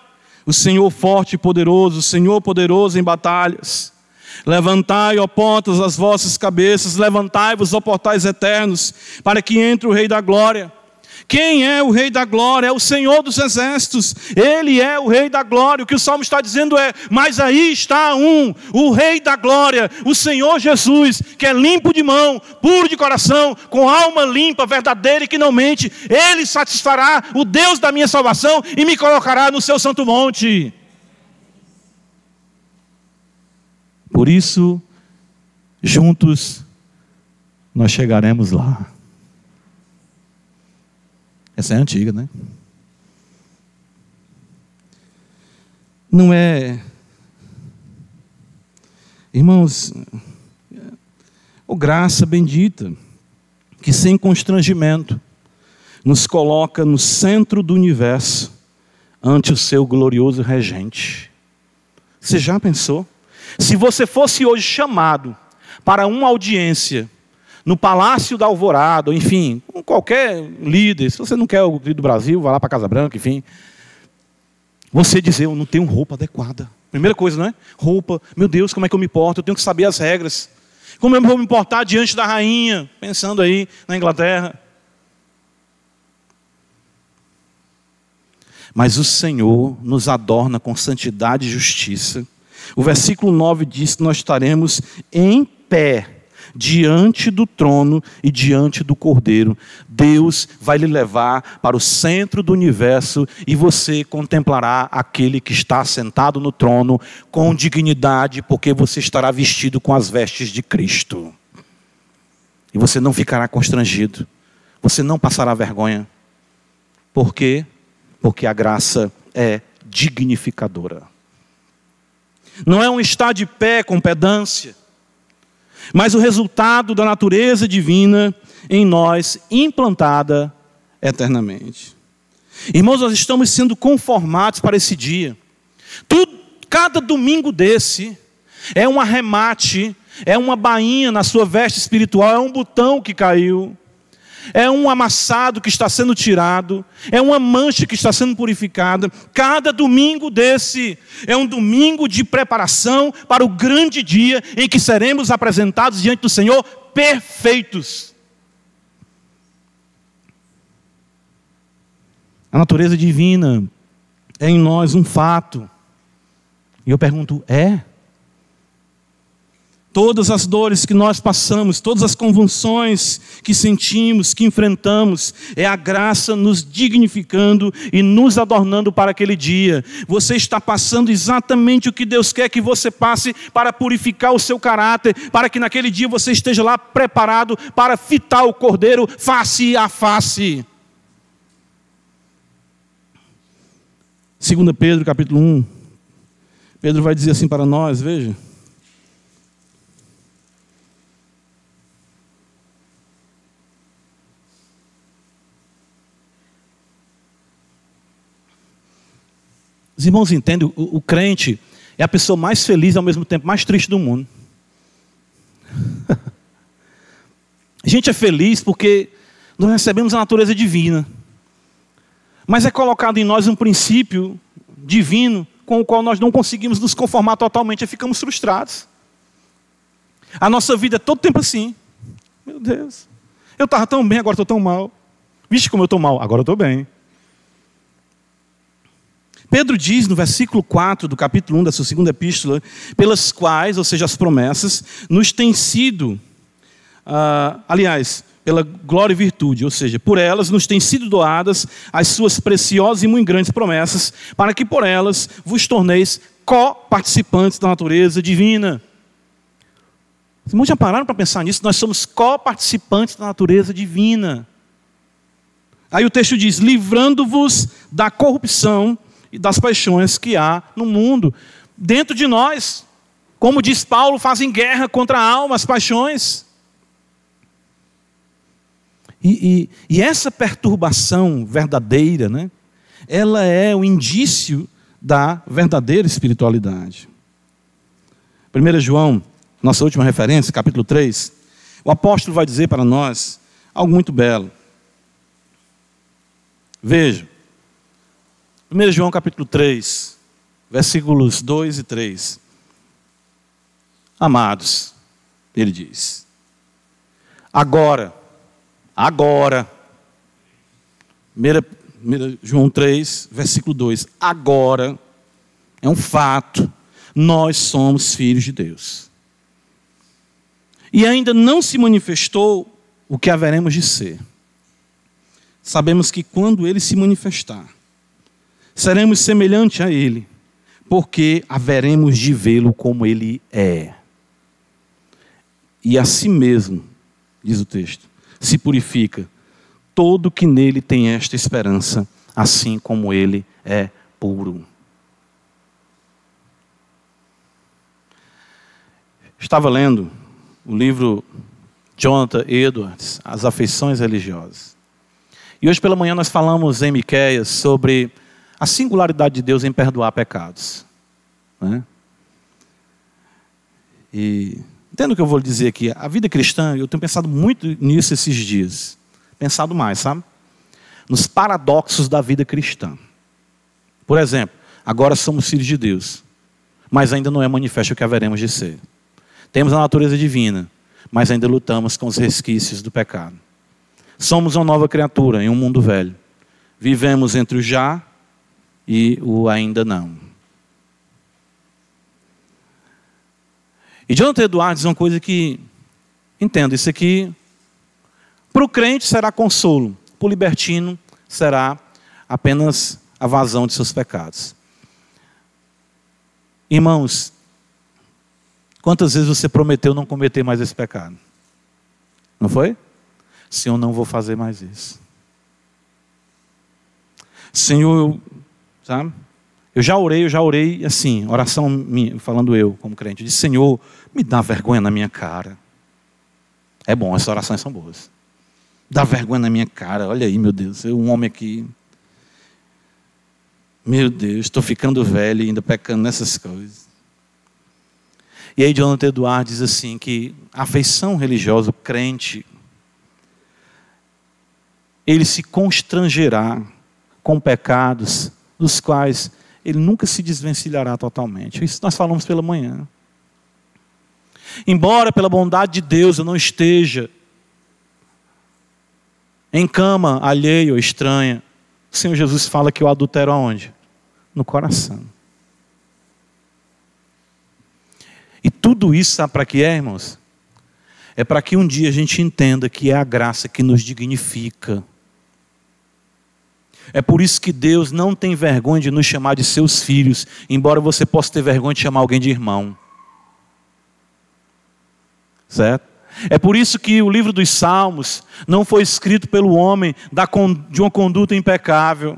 O Senhor forte e poderoso, o Senhor poderoso em batalhas. Levantai, ó portas, as vossas cabeças, levantai-vos, ó portais eternos, para que entre o Rei da Glória. Quem é o Rei da Glória? É o Senhor dos Exércitos. Ele é o Rei da Glória. O que o salmo está dizendo é: Mas aí está um, o Rei da Glória, o Senhor Jesus, que é limpo de mão, puro de coração, com alma limpa, verdadeira e que não mente. Ele satisfará o Deus da minha salvação e me colocará no seu santo monte. Por isso, juntos, nós chegaremos lá. Essa é antiga, né? Não é. Irmãos, o graça bendita, que sem constrangimento nos coloca no centro do universo ante o seu glorioso regente. Você já pensou? Se você fosse hoje chamado para uma audiência no Palácio da Alvorada, enfim, com qualquer líder, se você não quer o líder do Brasil, vá lá para a Casa Branca, enfim. Você dizer, eu não tenho roupa adequada. Primeira coisa, não é? Roupa, meu Deus, como é que eu me porto? Eu tenho que saber as regras. Como eu vou me portar diante da rainha? Pensando aí na Inglaterra. Mas o Senhor nos adorna com santidade e justiça. O versículo 9 diz que nós estaremos em pé diante do trono e diante do cordeiro. Deus vai lhe levar para o centro do universo e você contemplará aquele que está sentado no trono com dignidade, porque você estará vestido com as vestes de Cristo. E você não ficará constrangido, você não passará vergonha. Por quê? Porque a graça é dignificadora. Não é um estar de pé com pedância mas o resultado da natureza divina em nós, implantada eternamente. Irmãos, nós estamos sendo conformados para esse dia. Tudo, cada domingo desse é um arremate, é uma bainha na sua veste espiritual, é um botão que caiu é um amassado que está sendo tirado, é uma mancha que está sendo purificada. Cada domingo desse é um domingo de preparação para o grande dia em que seremos apresentados diante do Senhor perfeitos. A natureza divina é em nós um fato. E eu pergunto: é? Todas as dores que nós passamos, todas as convulsões que sentimos, que enfrentamos, é a graça nos dignificando e nos adornando para aquele dia. Você está passando exatamente o que Deus quer que você passe para purificar o seu caráter, para que naquele dia você esteja lá preparado para fitar o cordeiro face a face. 2 Pedro capítulo 1. Pedro vai dizer assim para nós, veja. Os irmãos entendem, o, o crente é a pessoa mais feliz e ao mesmo tempo mais triste do mundo. a gente é feliz porque nós recebemos a natureza divina. Mas é colocado em nós um princípio divino com o qual nós não conseguimos nos conformar totalmente e ficamos frustrados. A nossa vida é todo tempo assim. Meu Deus, eu estava tão bem, agora estou tão mal. Vixe, como eu estou mal, agora estou bem. Pedro diz no versículo 4 do capítulo 1 da sua segunda epístola, pelas quais, ou seja, as promessas, nos têm sido, uh, aliás, pela glória e virtude, ou seja, por elas nos têm sido doadas as suas preciosas e muito grandes promessas, para que por elas vos torneis co-participantes da natureza divina. Irmãos já pararam para pensar nisso? Nós somos co-participantes da natureza divina. Aí o texto diz: livrando-vos da corrupção e das paixões que há no mundo. Dentro de nós, como diz Paulo, fazem guerra contra a alma, as paixões. E, e, e essa perturbação verdadeira, né, ela é o indício da verdadeira espiritualidade. 1 João, nossa última referência, capítulo 3, o apóstolo vai dizer para nós algo muito belo. Veja, 1 João capítulo 3, versículos 2 e 3. Amados, ele diz: Agora, agora, João 3, versículo 2. Agora, é um fato, nós somos filhos de Deus. E ainda não se manifestou o que haveremos de ser. Sabemos que quando ele se manifestar, seremos semelhantes a ele, porque haveremos de vê-lo como ele é. E assim mesmo, diz o texto, se purifica todo que nele tem esta esperança, assim como ele é puro. Estava lendo o livro Jonathan Edwards, As Afeições Religiosas. E hoje pela manhã nós falamos em Miqueias sobre a singularidade de Deus em perdoar pecados. Né? E entendo o que eu vou dizer aqui. A vida cristã, eu tenho pensado muito nisso esses dias. Pensado mais, sabe? Nos paradoxos da vida cristã. Por exemplo, agora somos filhos de Deus, mas ainda não é manifesto o que haveremos de ser. Temos a natureza divina, mas ainda lutamos com os resquícios do pecado. Somos uma nova criatura em um mundo velho. Vivemos entre o já e o ainda não. E Jonathan Edwards diz uma coisa que, entendo, isso aqui, para o crente será consolo, para o libertino será apenas a vazão de seus pecados. Irmãos, Quantas vezes você prometeu não cometer mais esse pecado? Não foi? Senhor, não vou fazer mais isso. Senhor, eu, sabe? Eu já orei, eu já orei assim, oração minha, falando eu como crente, disse, Senhor, me dá vergonha na minha cara. É bom, essas orações são boas. Dá vergonha na minha cara, olha aí, meu Deus, eu um homem aqui. Meu Deus, estou ficando velho e ainda pecando nessas coisas. E aí Jonathan Edwards diz assim que a afeição religiosa, o crente, ele se constrangerá com pecados dos quais ele nunca se desvencilhará totalmente. Isso nós falamos pela manhã. Embora pela bondade de Deus eu não esteja em cama alheia ou estranha, o Senhor Jesus fala que eu adultero aonde? No coração. E tudo isso sabe para que é, irmãos? É para que um dia a gente entenda que é a graça que nos dignifica. É por isso que Deus não tem vergonha de nos chamar de seus filhos, embora você possa ter vergonha de chamar alguém de irmão. Certo? É por isso que o livro dos Salmos não foi escrito pelo homem de uma conduta impecável.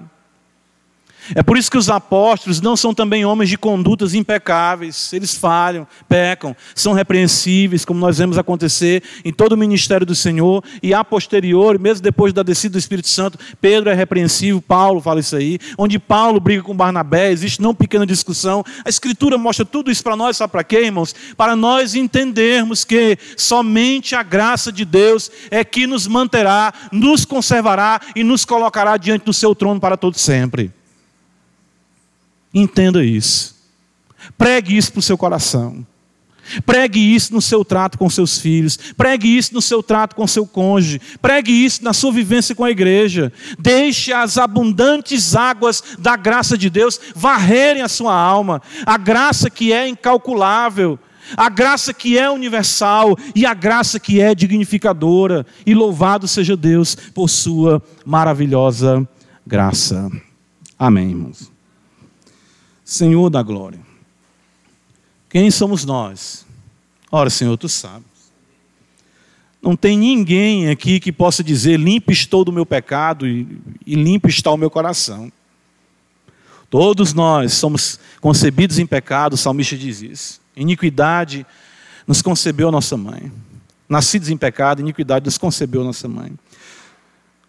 É por isso que os apóstolos não são também homens de condutas impecáveis. Eles falham, pecam, são repreensíveis, como nós vemos acontecer em todo o ministério do Senhor. E a posterior, mesmo depois da descida do Espírito Santo, Pedro é repreensível, Paulo fala isso aí. Onde Paulo briga com Barnabé, existe não pequena discussão. A Escritura mostra tudo isso para nós, sabe para quê, irmãos? Para nós entendermos que somente a graça de Deus é que nos manterá, nos conservará e nos colocará diante do seu trono para todo sempre. Entenda isso. Pregue isso para o seu coração. Pregue isso no seu trato com seus filhos. Pregue isso no seu trato com seu cônjuge. Pregue isso na sua vivência com a igreja. Deixe as abundantes águas da graça de Deus varrerem a sua alma. A graça que é incalculável. A graça que é universal e a graça que é dignificadora. E louvado seja Deus por sua maravilhosa graça. Amém, irmãos. Senhor da glória. Quem somos nós? Ora, Senhor, tu sabes. Não tem ninguém aqui que possa dizer: limpo estou do meu pecado e, e limpo está o meu coração. Todos nós somos concebidos em pecado, o salmista diz isso. Iniquidade nos concebeu nossa mãe. Nascidos em pecado, iniquidade nos concebeu nossa mãe.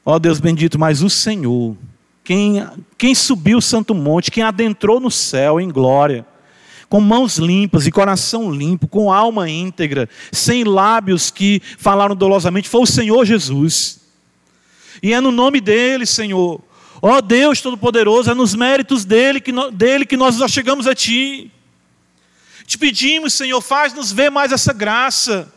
Ó Deus bendito, mas o Senhor quem, quem subiu o santo monte, quem adentrou no céu em glória, com mãos limpas e coração limpo, com alma íntegra, sem lábios que falaram dolosamente, foi o Senhor Jesus. E é no nome dele, Senhor. Ó Deus Todo-Poderoso, é nos méritos dele que, dele que nós chegamos a Ti. Te pedimos, Senhor, faz-nos ver mais essa graça.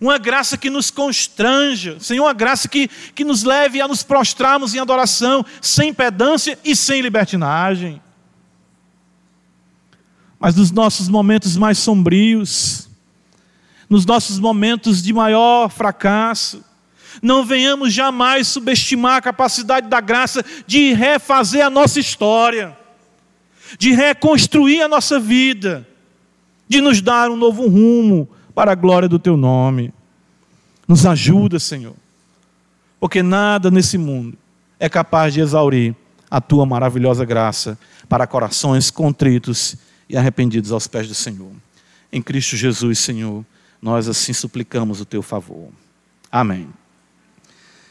Uma graça que nos constranja, Senhor, uma graça que, que nos leve a nos prostrarmos em adoração, sem pedância e sem libertinagem. Mas nos nossos momentos mais sombrios, nos nossos momentos de maior fracasso, não venhamos jamais subestimar a capacidade da graça de refazer a nossa história, de reconstruir a nossa vida, de nos dar um novo rumo para a glória do teu nome. Nos ajuda, Senhor, porque nada nesse mundo é capaz de exaurir a tua maravilhosa graça para corações contritos e arrependidos aos pés do Senhor. Em Cristo Jesus, Senhor, nós assim suplicamos o teu favor. Amém.